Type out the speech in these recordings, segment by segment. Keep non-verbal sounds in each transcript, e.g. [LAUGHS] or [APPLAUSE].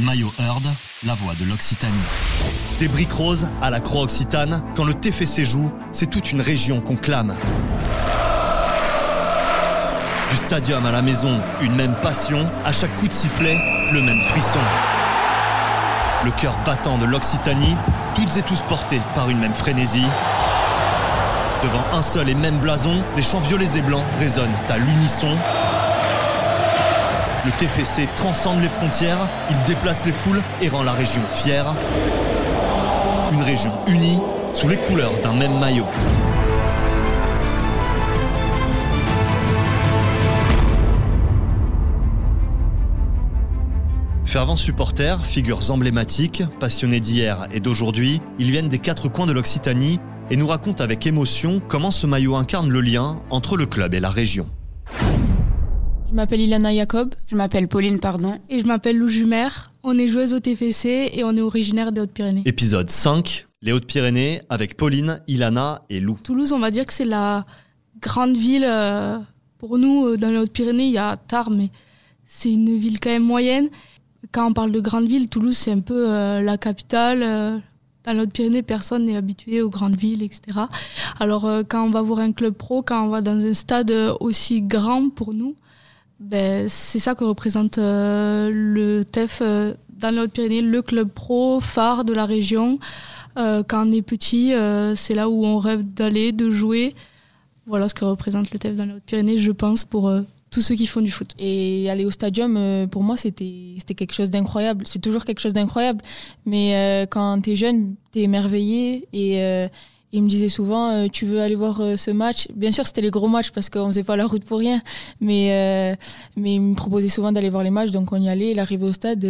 Maillot Heard, la voix de l'Occitanie. Des briques roses à la croix occitane, quand le TFC joue, c'est toute une région qu'on clame. Du stadium à la maison, une même passion, à chaque coup de sifflet, le même frisson. Le cœur battant de l'Occitanie, toutes et tous portés par une même frénésie. Devant un seul et même blason, les chants violets et blancs résonnent à l'unisson. Le TFC transcende les frontières, il déplace les foules et rend la région fière. Une région unie sous les couleurs d'un même maillot. Fervents supporters, figures emblématiques, passionnés d'hier et d'aujourd'hui, ils viennent des quatre coins de l'Occitanie et nous racontent avec émotion comment ce maillot incarne le lien entre le club et la région. Je m'appelle Ilana Jacob. Je m'appelle Pauline Pardon. Et je m'appelle Lou Jumer. On est joueuse au TFC et on est originaire des Hautes-Pyrénées. Épisode 5, les Hautes-Pyrénées avec Pauline, Ilana et Lou. Toulouse, on va dire que c'est la grande ville. euh, Pour nous, euh, dans les Hautes-Pyrénées, il y a Tarbes, mais c'est une ville quand même moyenne. Quand on parle de grande ville, Toulouse, c'est un peu euh, la capitale. euh, Dans les Hautes-Pyrénées, personne n'est habitué aux grandes villes, etc. Alors, quand on va voir un club pro, quand on va dans un stade aussi grand pour nous, ben, c'est ça que représente euh, le TEF euh, dans les Hautes-Pyrénées, le club pro phare de la région. Euh, quand on est petit, euh, c'est là où on rêve d'aller, de jouer. Voilà ce que représente le TEF dans les Hautes-Pyrénées, je pense, pour tous ceux qui font du foot. Et aller au stadium, pour moi, c'était quelque chose d'incroyable. C'est toujours quelque chose d'incroyable. Mais quand t'es jeune, t'es émerveillé. Et il me disait souvent, euh, tu veux aller voir euh, ce match? Bien sûr, c'était les gros matchs parce qu'on faisait pas la route pour rien. Mais, euh, mais il me proposait souvent d'aller voir les matchs. Donc on y allait. Il arrivait au stade,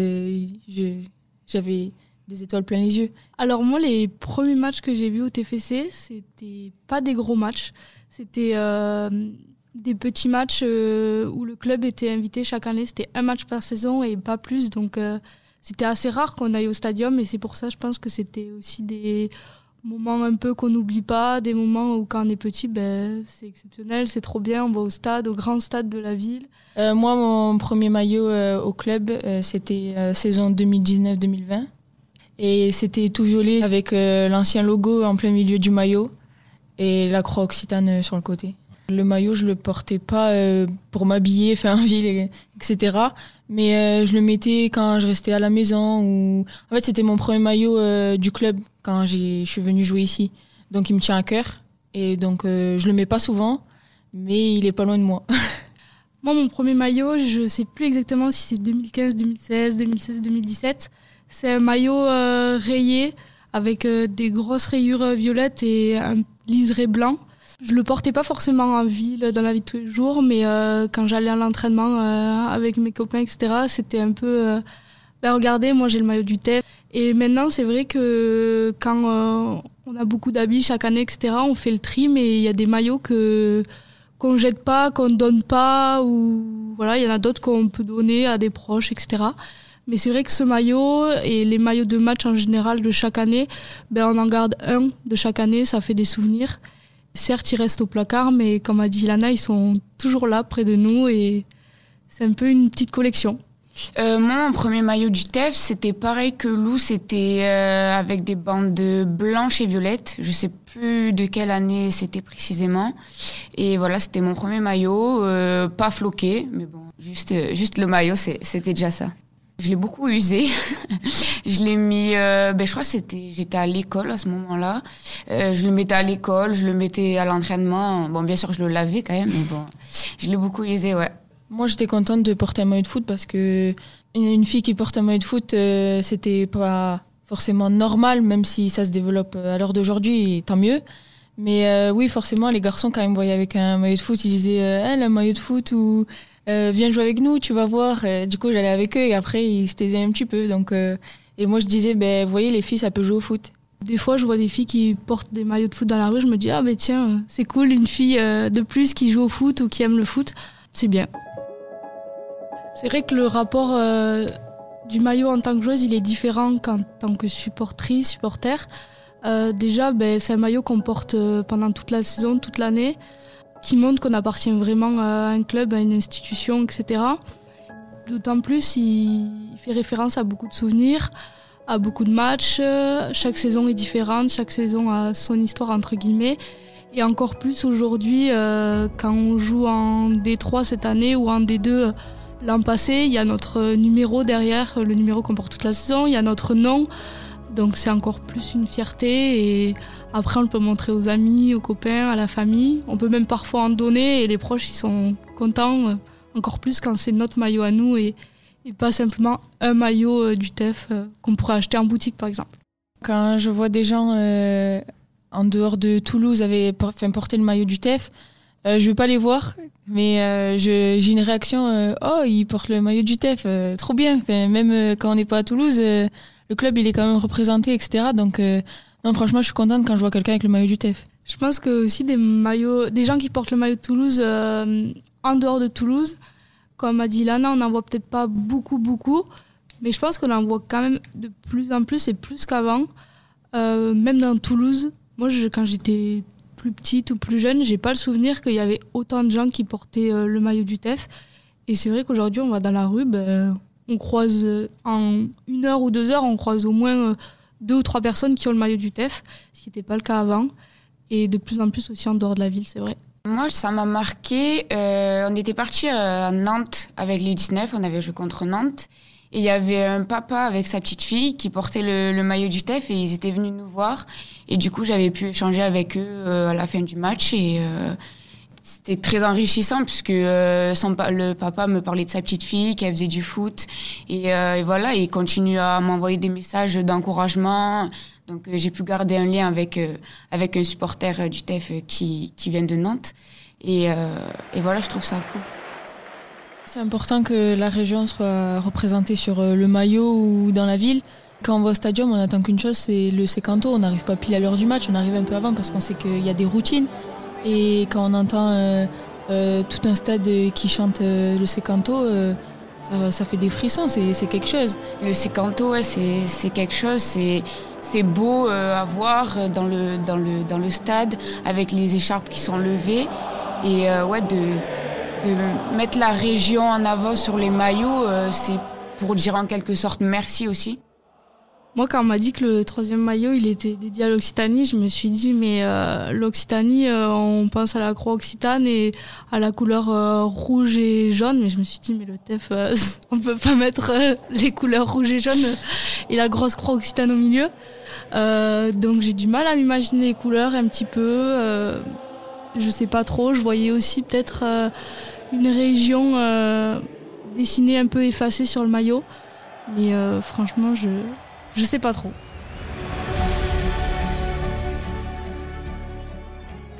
j'avais des étoiles plein les yeux. Alors moi, les premiers matchs que j'ai vus au TFC, c'était pas des gros matchs. C'était des petits matchs où le club était invité chaque année. C'était un match par saison et pas plus. Donc c'était assez rare qu'on aille au stadium et c'est pour ça, je pense que c'était aussi des moments un peu qu'on n'oublie pas, des moments où quand on est petit, ben, c'est exceptionnel, c'est trop bien. On va au stade, au grand stade de la ville. Euh, moi, mon premier maillot euh, au club, euh, c'était euh, saison 2019-2020. Et c'était tout violet avec euh, l'ancien logo en plein milieu du maillot et la croix occitane euh, sur le côté. Le maillot, je le portais pas pour m'habiller, faire un ville, et- etc. Mais je le mettais quand je restais à la maison. Ou... En fait, c'était mon premier maillot du club quand je suis venue jouer ici. Donc, il me tient à cœur. Et donc, euh, je le mets pas souvent, mais il est pas loin de moi. [LAUGHS] Moi, mon premier maillot, je sais plus exactement si c'est 2015, 2016, 2016, 2017. C'est un maillot euh, rayé avec euh, des grosses rayures euh, violettes et un liseré blanc. Je le portais pas forcément en ville, dans la vie de tous les jours, mais quand j'allais à l'entraînement avec mes copains, etc., c'était un peu. ben regardez, moi j'ai le maillot du TEF. Et maintenant, c'est vrai que quand euh, on a beaucoup d'habits chaque année, etc., on fait le tri, mais il y a des maillots que qu'on jette pas, qu'on donne pas, ou voilà, il y en a d'autres qu'on peut donner à des proches, etc. Mais c'est vrai que ce maillot et les maillots de match en général de chaque année, ben on en garde un de chaque année, ça fait des souvenirs. Certes, ils restent au placard, mais comme a dit Lana, ils sont toujours là près de nous et c'est un peu une petite collection. Euh, mon premier maillot du TEF, c'était pareil que Lou, c'était euh, avec des bandes blanches et violettes. Je sais plus de quelle année c'était précisément. Et voilà, c'était mon premier maillot, euh, pas floqué, mais bon, juste, euh, juste le maillot, c'était déjà ça. Je l'ai beaucoup usé. [LAUGHS] je l'ai mis, euh, ben, je crois que c'était, j'étais à l'école à ce moment-là. Euh, je le mettais à l'école, je le mettais à l'entraînement. Bon, bien sûr, je le lavais quand même, mais bon, je l'ai beaucoup usé, ouais. Moi, j'étais contente de porter un maillot de foot parce que une, fille qui porte un maillot de foot, euh, c'était pas forcément normal, même si ça se développe euh, à l'heure d'aujourd'hui, tant mieux. Mais euh, oui, forcément, les garçons, quand ils me voyaient avec un maillot de foot, ils disaient euh, Elle, un maillot de foot ou euh, Viens jouer avec nous, tu vas voir. Du coup, j'allais avec eux et après, ils se taisaient un petit peu. Donc, euh, et moi, je disais ben, Vous voyez, les filles, ça peut jouer au foot. Des fois, je vois des filles qui portent des maillots de foot dans la rue, je me dis, ah, mais tiens, c'est cool, une fille euh, de plus qui joue au foot ou qui aime le foot, c'est bien. C'est vrai que le rapport euh, du maillot en tant que joueuse, il est différent qu'en tant que supportrice, supporter. Euh, déjà, ben, c'est un maillot qu'on porte euh, pendant toute la saison, toute l'année, qui montre qu'on appartient vraiment à un club, à une institution, etc. D'autant plus, il fait référence à beaucoup de souvenirs, à beaucoup de matchs. Chaque saison est différente, chaque saison a son histoire entre guillemets. Et encore plus aujourd'hui, quand on joue en D3 cette année ou en D2 l'an passé, il y a notre numéro derrière, le numéro qu'on porte toute la saison, il y a notre nom. Donc c'est encore plus une fierté et après on le peut montrer aux amis, aux copains, à la famille. On peut même parfois en donner et les proches ils sont contents euh, encore plus quand c'est notre maillot à nous et, pas simplement un maillot euh, du TEF qu'on pourrait acheter en boutique par exemple. Quand je vois des gens en dehors de Toulouse avaient porté le maillot du TEF. Euh, je vais pas les voir, mais euh, j'ai une réaction. Euh, oh, ils portent le maillot du TEF, euh, trop bien. même quand on n'est pas à Toulouse, le club il est quand même représenté, etc. Donc, non, franchement, je suis contente quand je vois quelqu'un avec le maillot du TEF. Je pense que aussi des maillots, des gens qui portent le maillot de Toulouse en dehors de Toulouse, comme a dit Lana, on n'en voit peut-être pas beaucoup, beaucoup, mais je pense qu'on en voit quand même de plus en plus et plus qu'avant. même dans Toulouse, moi, quand j'étais plus petite ou plus jeune, j'ai pas le souvenir qu'il y avait autant de gens qui portaient euh, le maillot du TEF. Et c'est vrai qu'aujourd'hui, on va dans la rue, ben, on croise euh, en une heure ou deux heures, on croise au moins euh, deux ou trois personnes qui ont le maillot du TEF, ce qui n'était pas le cas avant. Et de plus en plus aussi en dehors de la ville, c'est vrai. Moi, ça m'a marqué. on était parti à Nantes avec les 19, on avait joué contre Nantes. Et il y avait un papa avec sa petite fille qui portait le, maillot du TEF et ils étaient venus nous voir. Et du coup, j'avais pu échanger avec eux euh, à la fin du match et euh, c'était très enrichissant puisque euh, son, le papa me parlait de sa petite fille qui faisait du foot et, voilà, il continue à m'envoyer des messages d'encouragement. Donc j'ai pu garder un lien avec avec un supporter du TEF qui qui vient de Nantes et, et voilà, je trouve ça cool. C'est important que la région soit représentée sur euh, le maillot ou dans la ville. Quand on va au stadium, on attend qu'une chose, c'est le sécanto. On n'arrive pas pile à l'heure du match, on arrive un peu avant parce qu'on sait qu'il y a des routines. Et quand on entend euh, euh, tout un stade qui chante le sécanto, ça, fait des frissons, c'est quelque chose. Le sécanto, c'est quelque chose, c'est beau à voir dans le, dans, le, dans le stade avec les écharpes qui sont levées. Et ouais, de de mettre la région en avant sur les maillots, euh, c'est pour dire en quelque sorte merci aussi. Moi, quand on m'a dit que le troisième maillot, il était dédié à l'Occitanie, je me suis dit, mais euh, l'Occitanie, euh, on pense à la croix occitane et à la couleur rouge et jaune, mais je me suis dit, mais le TEF, [LAUGHS] on peut pas mettre les couleurs rouge et jaune et la grosse croix occitane au milieu. donc j'ai du mal à m'imaginer les couleurs un petit peu. Je sais pas trop. Je voyais aussi peut-être une région euh, dessinée un peu effacée sur le maillot. Mais euh, franchement, je je sais pas trop.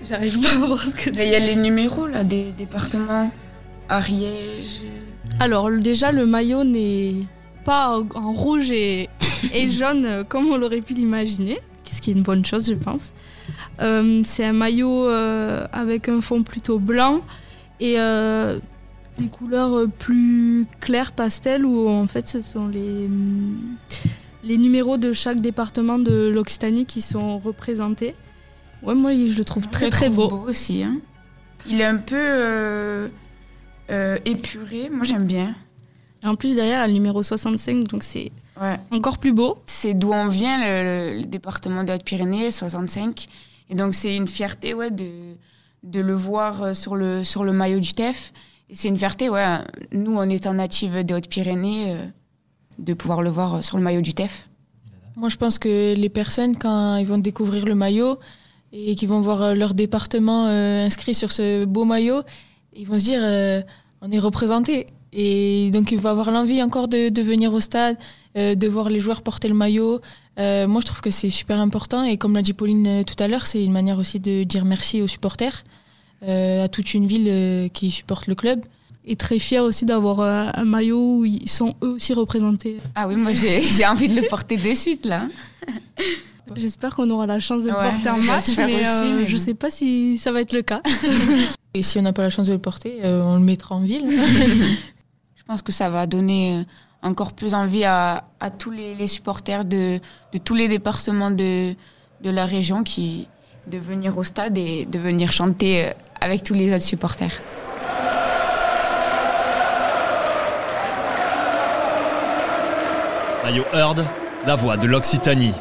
J'arrive pas à voir ce que Il y a les numéros là des départements. Ariège. Alors déjà le maillot n'est pas en rouge et, et jaune comme on l'aurait pu l'imaginer, ce qui est une bonne chose je pense. Euh, c'est un maillot avec un fond plutôt blanc et euh, des couleurs plus claires, pastel, où en fait ce sont les, les numéros de chaque département de l'Occitanie qui sont représentés. Ouais, moi je le trouve très très beau. beau aussi. Hein. Il est un peu euh, euh, épuré, moi j'aime bien. Et en plus derrière, il y a le numéro 65, donc c'est encore plus beau. C'est d'où on vient, le, département de Haute-Pyrénées, 65. Et donc c'est une fierté ouais, de, de le voir euh, sur le, sur le maillot du TEF. C'est une fierté, ouais. Nous, en étant native des Hautes-Pyrénées, euh, de pouvoir le voir sur le maillot du TEF. Moi, je pense que les personnes, quand ils vont découvrir le maillot et qu'ils vont voir euh, leur département inscrit sur ce beau maillot, ils vont se dire on est représenté. Et donc, ils vont avoir l'envie encore de, de, venir au stade, de voir les joueurs porter le maillot, euh, moi, je trouve que c'est super important et comme l'a dit Pauline euh, tout à l'heure, c'est une manière aussi de dire merci aux supporters, euh, à toute une ville qui supporte le club. Et très fier aussi d'avoir un maillot où ils sont eux aussi représentés. Ah oui, moi j'ai envie de le porter de suite là. J'espère qu'on aura la chance de le porter en match, mais, je ne sais pas si ça va être le cas. [LAUGHS] Et si on n'a pas la chance de le porter, on le mettra en ville. [LAUGHS] je pense que ça va donner encore plus envie à, tous les, supporters de, tous les départements de, la région qui, de venir au stade et de venir chanter euh, avec tous les autres supporters. Maillot Heard, la voix de l'Occitanie.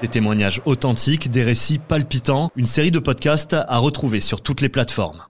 Des témoignages authentiques, des récits palpitants, une série de podcasts à retrouver sur toutes les plateformes.